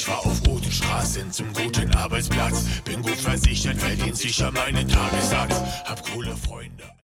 Ich war auf Bodenstraße zum guten Arbeitsplatz. Bin gut versichert, verdient sicher meinen Tagessatz. Hab coole Freunde.